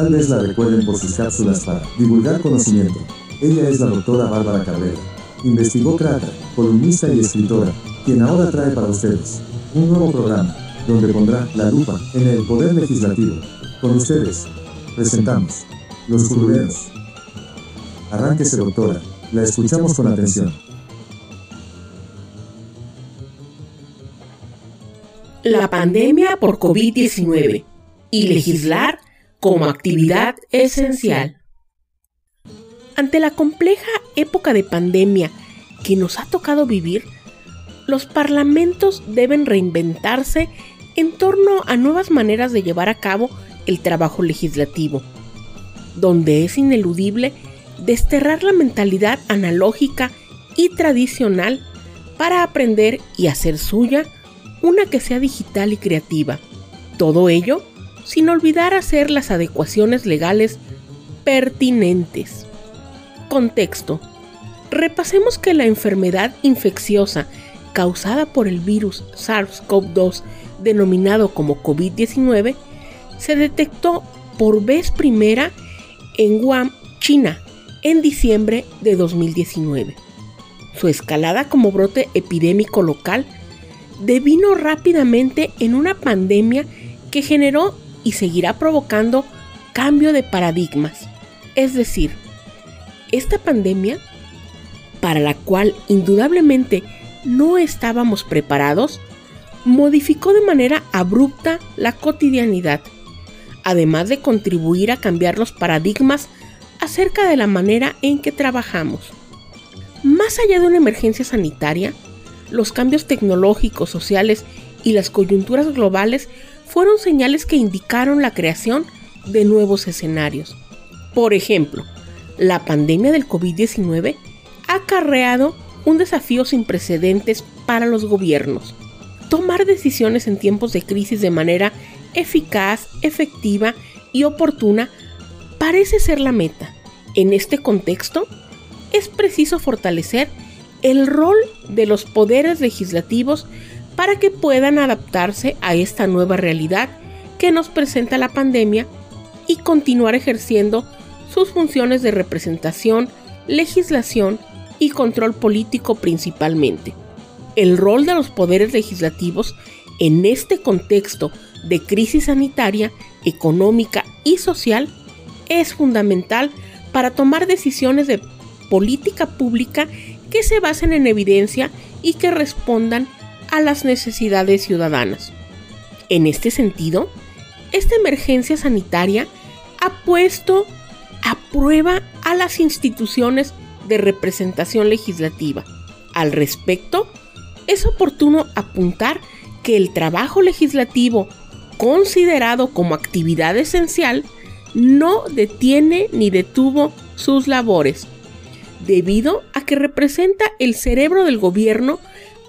Tal vez la recuerden por sus cápsulas para divulgar conocimiento. Ella es la doctora Bárbara Cabrera. Investigó Crata, columnista y escritora, quien ahora trae para ustedes un nuevo programa donde pondrá la lupa en el poder legislativo. Con ustedes, presentamos Los Curuleros. Arránquese, doctora. La escuchamos con atención. La pandemia por COVID-19 y legislar como actividad esencial. Ante la compleja época de pandemia que nos ha tocado vivir, los parlamentos deben reinventarse en torno a nuevas maneras de llevar a cabo el trabajo legislativo, donde es ineludible desterrar la mentalidad analógica y tradicional para aprender y hacer suya una que sea digital y creativa. Todo ello sin olvidar hacer las adecuaciones legales pertinentes. Contexto. Repasemos que la enfermedad infecciosa causada por el virus SARS-CoV-2 denominado como COVID-19 se detectó por vez primera en Wuhan, China, en diciembre de 2019. Su escalada como brote epidémico local devino rápidamente en una pandemia que generó y seguirá provocando cambio de paradigmas. Es decir, esta pandemia, para la cual indudablemente no estábamos preparados, modificó de manera abrupta la cotidianidad, además de contribuir a cambiar los paradigmas acerca de la manera en que trabajamos. Más allá de una emergencia sanitaria, los cambios tecnológicos, sociales y las coyunturas globales fueron señales que indicaron la creación de nuevos escenarios. Por ejemplo, la pandemia del COVID-19 ha acarreado un desafío sin precedentes para los gobiernos. Tomar decisiones en tiempos de crisis de manera eficaz, efectiva y oportuna parece ser la meta. En este contexto, es preciso fortalecer el rol de los poderes legislativos para que puedan adaptarse a esta nueva realidad que nos presenta la pandemia y continuar ejerciendo sus funciones de representación, legislación y control político principalmente. El rol de los poderes legislativos en este contexto de crisis sanitaria, económica y social es fundamental para tomar decisiones de política pública que se basen en evidencia y que respondan a las necesidades ciudadanas. En este sentido, esta emergencia sanitaria ha puesto a prueba a las instituciones de representación legislativa. Al respecto, es oportuno apuntar que el trabajo legislativo, considerado como actividad esencial, no detiene ni detuvo sus labores, debido a que representa el cerebro del gobierno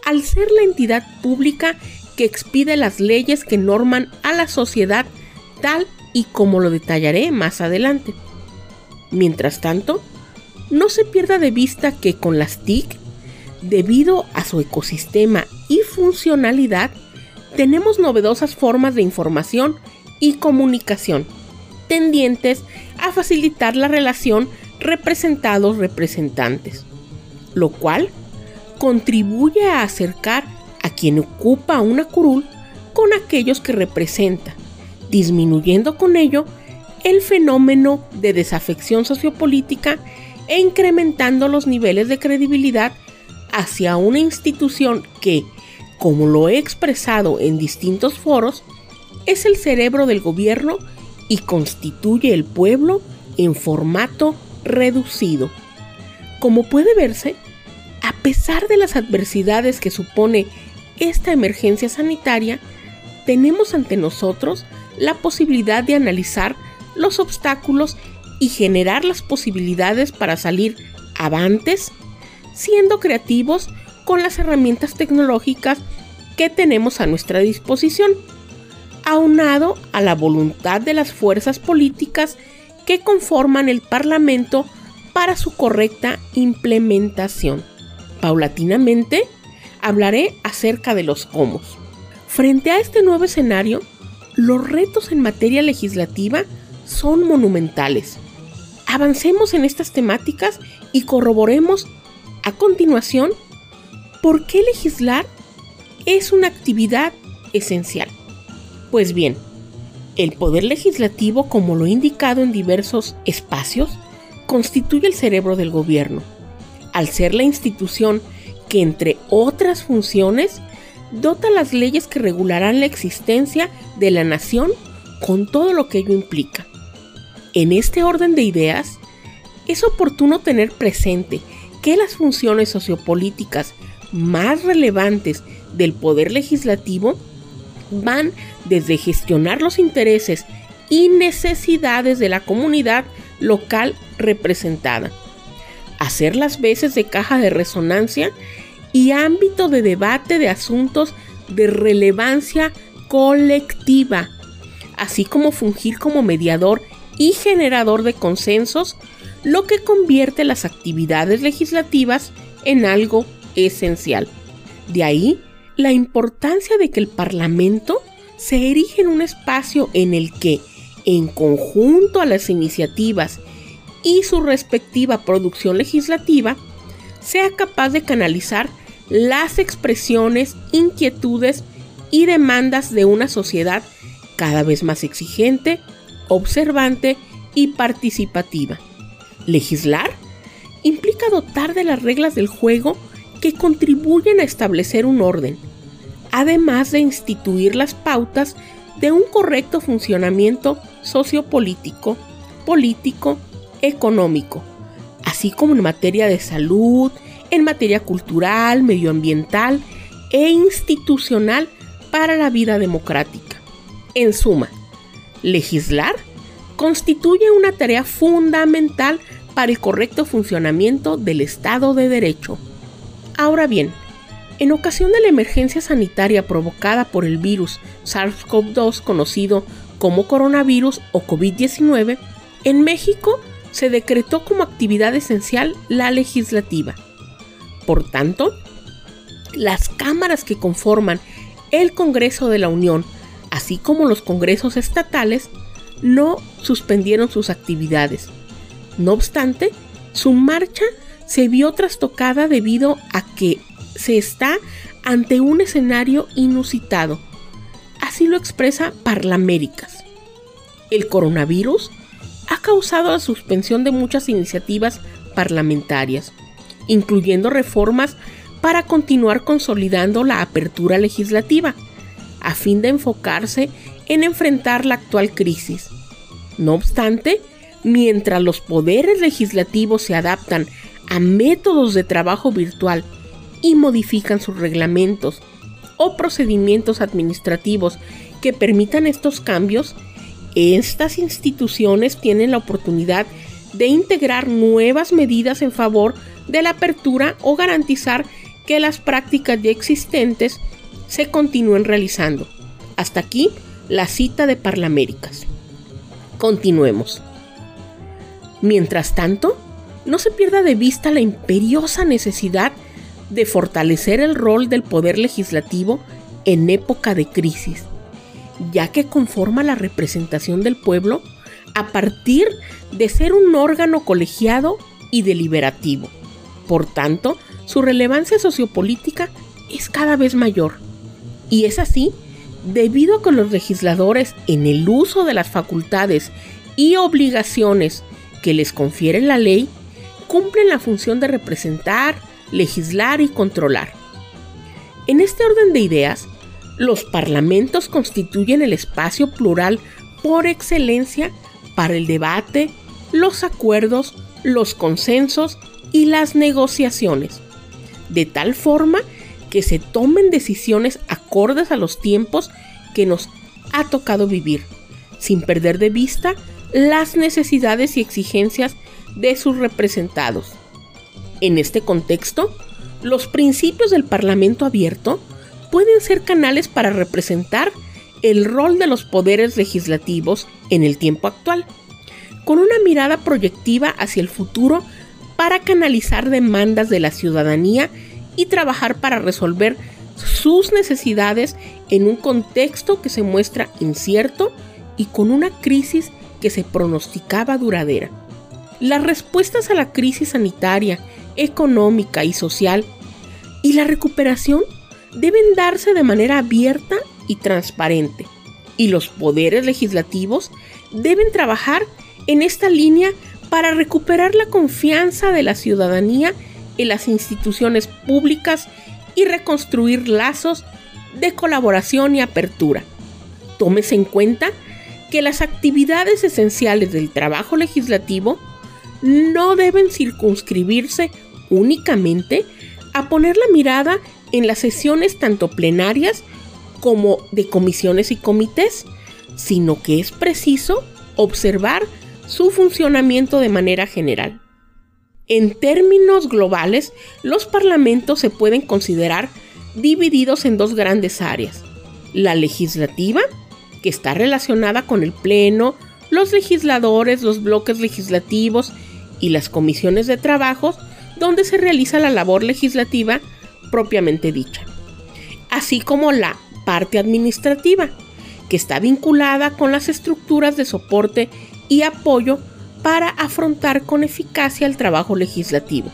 al ser la entidad pública que expide las leyes que norman a la sociedad tal y como lo detallaré más adelante. Mientras tanto, no se pierda de vista que con las TIC, debido a su ecosistema y funcionalidad, tenemos novedosas formas de información y comunicación, tendientes a facilitar la relación representados-representantes, lo cual contribuye a acercar a quien ocupa una curul con aquellos que representa, disminuyendo con ello el fenómeno de desafección sociopolítica e incrementando los niveles de credibilidad hacia una institución que, como lo he expresado en distintos foros, es el cerebro del gobierno y constituye el pueblo en formato reducido. Como puede verse, a pesar de las adversidades que supone esta emergencia sanitaria, tenemos ante nosotros la posibilidad de analizar los obstáculos y generar las posibilidades para salir avantes, siendo creativos con las herramientas tecnológicas que tenemos a nuestra disposición, aunado a la voluntad de las fuerzas políticas que conforman el Parlamento para su correcta implementación. Paulatinamente, hablaré acerca de los cómo. Frente a este nuevo escenario, los retos en materia legislativa son monumentales. Avancemos en estas temáticas y corroboremos a continuación por qué legislar es una actividad esencial. Pues bien, el poder legislativo, como lo he indicado en diversos espacios, constituye el cerebro del gobierno, al ser la institución que, entre otras funciones, dota las leyes que regularán la existencia de la nación con todo lo que ello implica. En este orden de ideas, es oportuno tener presente que las funciones sociopolíticas más relevantes del poder legislativo van desde gestionar los intereses y necesidades de la comunidad local representada, hacer las veces de caja de resonancia y ámbito de debate de asuntos de relevancia colectiva, así como fungir como mediador y generador de consensos, lo que convierte las actividades legislativas en algo esencial. De ahí la importancia de que el Parlamento se erige en un espacio en el que, en conjunto a las iniciativas y su respectiva producción legislativa, sea capaz de canalizar las expresiones, inquietudes y demandas de una sociedad cada vez más exigente, observante y participativa. Legislar implica dotar de las reglas del juego que contribuyen a establecer un orden, además de instituir las pautas de un correcto funcionamiento sociopolítico, político, económico, así como en materia de salud, en materia cultural, medioambiental e institucional para la vida democrática. En suma, legislar constituye una tarea fundamental para el correcto funcionamiento del Estado de Derecho. Ahora bien, en ocasión de la emergencia sanitaria provocada por el virus SARS-CoV-2 conocido como coronavirus o COVID-19, en México se decretó como actividad esencial la legislativa. Por tanto, las cámaras que conforman el Congreso de la Unión, así como los congresos estatales, no suspendieron sus actividades. No obstante, su marcha se vio trastocada debido a que se está ante un escenario inusitado. Así lo expresa Parlaméricas. El coronavirus ha causado la suspensión de muchas iniciativas parlamentarias, incluyendo reformas para continuar consolidando la apertura legislativa, a fin de enfocarse en enfrentar la actual crisis. No obstante, mientras los poderes legislativos se adaptan a métodos de trabajo virtual y modifican sus reglamentos o procedimientos administrativos que permitan estos cambios, estas instituciones tienen la oportunidad de integrar nuevas medidas en favor de la apertura o garantizar que las prácticas ya existentes se continúen realizando. Hasta aquí la cita de Parlaméricas. Continuemos. Mientras tanto, no se pierda de vista la imperiosa necesidad de fortalecer el rol del poder legislativo en época de crisis, ya que conforma la representación del pueblo a partir de ser un órgano colegiado y deliberativo. Por tanto, su relevancia sociopolítica es cada vez mayor. Y es así debido a que los legisladores, en el uso de las facultades y obligaciones que les confiere la ley, cumplen la función de representar, legislar y controlar. En este orden de ideas, los parlamentos constituyen el espacio plural por excelencia para el debate, los acuerdos, los consensos y las negociaciones, de tal forma que se tomen decisiones acordes a los tiempos que nos ha tocado vivir, sin perder de vista las necesidades y exigencias de sus representados. En este contexto, los principios del Parlamento abierto pueden ser canales para representar el rol de los poderes legislativos en el tiempo actual, con una mirada proyectiva hacia el futuro para canalizar demandas de la ciudadanía y trabajar para resolver sus necesidades en un contexto que se muestra incierto y con una crisis que se pronosticaba duradera. Las respuestas a la crisis sanitaria, económica y social y la recuperación deben darse de manera abierta y transparente, y los poderes legislativos deben trabajar en esta línea para recuperar la confianza de la ciudadanía en las instituciones públicas y reconstruir lazos de colaboración y apertura. Tómese en cuenta que las actividades esenciales del trabajo legislativo no deben circunscribirse únicamente a poner la mirada en las sesiones tanto plenarias como de comisiones y comités, sino que es preciso observar su funcionamiento de manera general. En términos globales, los parlamentos se pueden considerar divididos en dos grandes áreas. La legislativa, que está relacionada con el Pleno, los legisladores, los bloques legislativos y las comisiones de trabajo, donde se realiza la labor legislativa propiamente dicha, así como la parte administrativa, que está vinculada con las estructuras de soporte y apoyo para afrontar con eficacia el trabajo legislativo,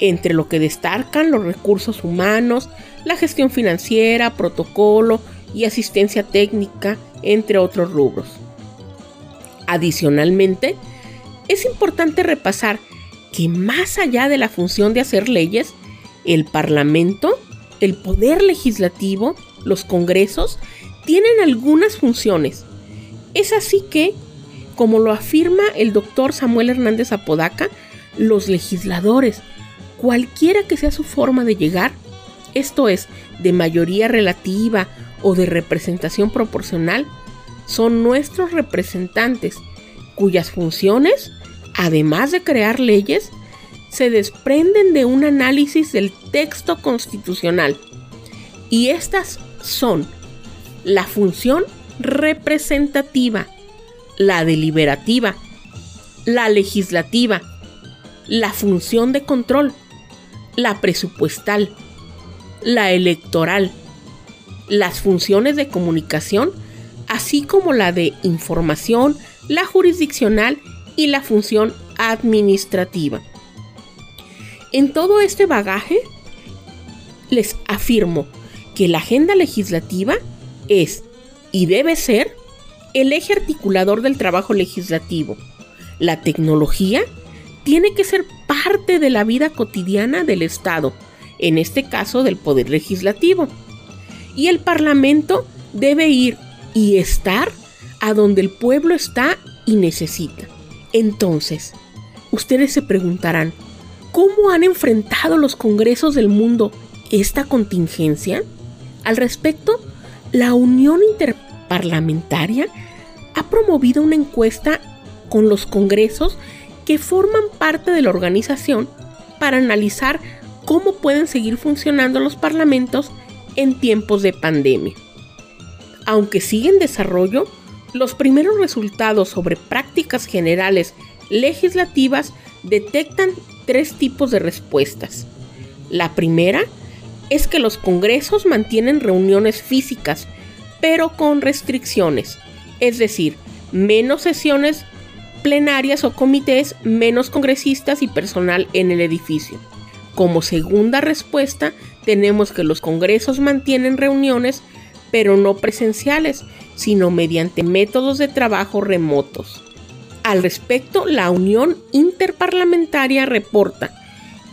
entre lo que destacan los recursos humanos, la gestión financiera, protocolo y asistencia técnica, entre otros rubros. Adicionalmente, es importante repasar que más allá de la función de hacer leyes, el Parlamento, el Poder Legislativo, los Congresos, tienen algunas funciones. Es así que, como lo afirma el doctor Samuel Hernández Apodaca, los legisladores, cualquiera que sea su forma de llegar, esto es, de mayoría relativa o de representación proporcional, son nuestros representantes, cuyas funciones, además de crear leyes, se desprenden de un análisis del texto constitucional. Y estas son la función representativa, la deliberativa, la legislativa, la función de control, la presupuestal, la electoral, las funciones de comunicación, así como la de información, la jurisdiccional y la función administrativa. En todo este bagaje, les afirmo que la agenda legislativa es y debe ser el eje articulador del trabajo legislativo. La tecnología tiene que ser parte de la vida cotidiana del Estado, en este caso del Poder Legislativo. Y el Parlamento debe ir y estar a donde el pueblo está y necesita. Entonces, ustedes se preguntarán, ¿Cómo han enfrentado los congresos del mundo esta contingencia? Al respecto, la Unión Interparlamentaria ha promovido una encuesta con los congresos que forman parte de la organización para analizar cómo pueden seguir funcionando los parlamentos en tiempos de pandemia. Aunque sigue en desarrollo, los primeros resultados sobre prácticas generales legislativas detectan tres tipos de respuestas. La primera es que los congresos mantienen reuniones físicas, pero con restricciones, es decir, menos sesiones plenarias o comités, menos congresistas y personal en el edificio. Como segunda respuesta, tenemos que los congresos mantienen reuniones, pero no presenciales, sino mediante métodos de trabajo remotos. Al respecto, la Unión Interparlamentaria reporta,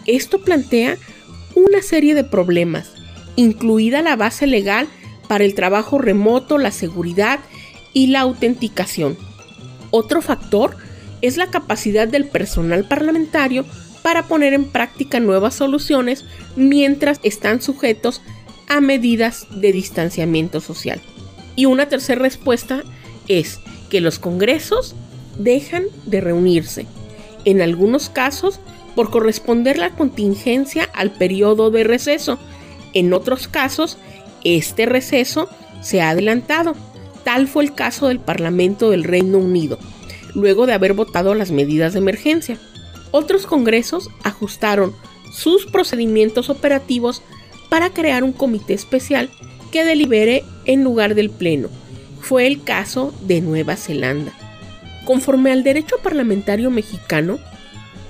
esto plantea una serie de problemas, incluida la base legal para el trabajo remoto, la seguridad y la autenticación. Otro factor es la capacidad del personal parlamentario para poner en práctica nuevas soluciones mientras están sujetos a medidas de distanciamiento social. Y una tercera respuesta es que los congresos dejan de reunirse, en algunos casos por corresponder la contingencia al periodo de receso, en otros casos este receso se ha adelantado. Tal fue el caso del Parlamento del Reino Unido, luego de haber votado las medidas de emergencia. Otros congresos ajustaron sus procedimientos operativos para crear un comité especial que delibere en lugar del Pleno. Fue el caso de Nueva Zelanda. Conforme al derecho parlamentario mexicano,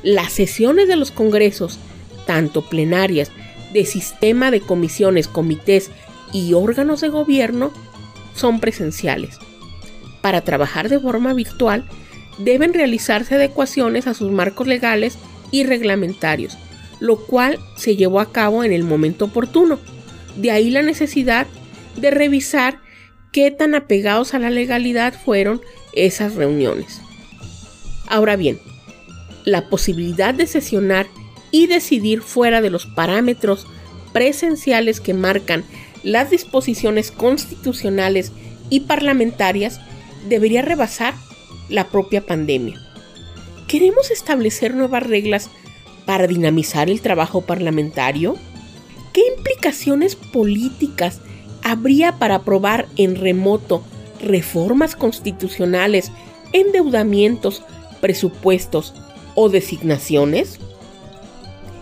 las sesiones de los congresos, tanto plenarias, de sistema de comisiones, comités y órganos de gobierno, son presenciales. Para trabajar de forma virtual, deben realizarse adecuaciones a sus marcos legales y reglamentarios, lo cual se llevó a cabo en el momento oportuno. De ahí la necesidad de revisar qué tan apegados a la legalidad fueron esas reuniones. Ahora bien, la posibilidad de sesionar y decidir fuera de los parámetros presenciales que marcan las disposiciones constitucionales y parlamentarias debería rebasar la propia pandemia. ¿Queremos establecer nuevas reglas para dinamizar el trabajo parlamentario? ¿Qué implicaciones políticas habría para aprobar en remoto reformas constitucionales, endeudamientos, presupuestos o designaciones?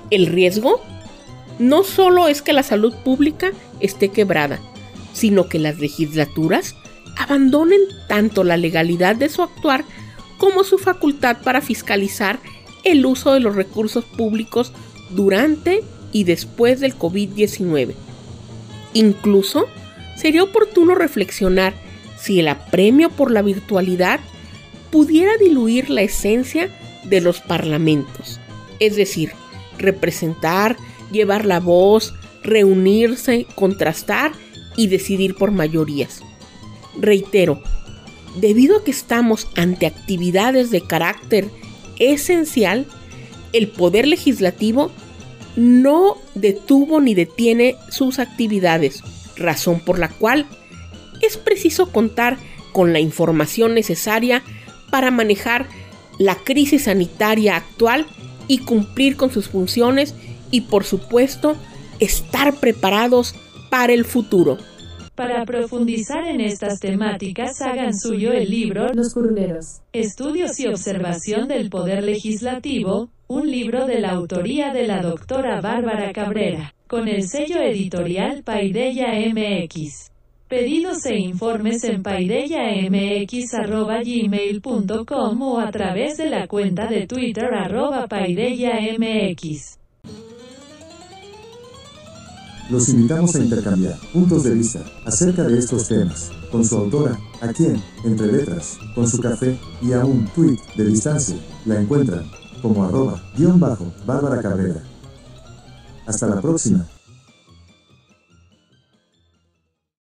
El riesgo no solo es que la salud pública esté quebrada, sino que las legislaturas abandonen tanto la legalidad de su actuar como su facultad para fiscalizar el uso de los recursos públicos durante y después del COVID-19. Incluso sería oportuno reflexionar si el apremio por la virtualidad pudiera diluir la esencia de los parlamentos, es decir, representar, llevar la voz, reunirse, contrastar y decidir por mayorías. Reitero, debido a que estamos ante actividades de carácter esencial, el Poder Legislativo no detuvo ni detiene sus actividades, razón por la cual es preciso contar con la información necesaria para manejar la crisis sanitaria actual y cumplir con sus funciones y por supuesto estar preparados para el futuro. Para profundizar en estas temáticas, hagan suyo el libro Los Curuleros. Estudios y observación del Poder Legislativo, un libro de la autoría de la doctora Bárbara Cabrera, con el sello editorial Paideya MX. Pedidos e informes en paideyamx.gmail.com o a través de la cuenta de Twitter arroba. Los invitamos a intercambiar puntos de vista acerca de estos temas con su autora, a quien, entre letras, con su café y a un tweet de distancia, la encuentran como arroba guion bajo Bárbara Cabrera. Hasta la próxima.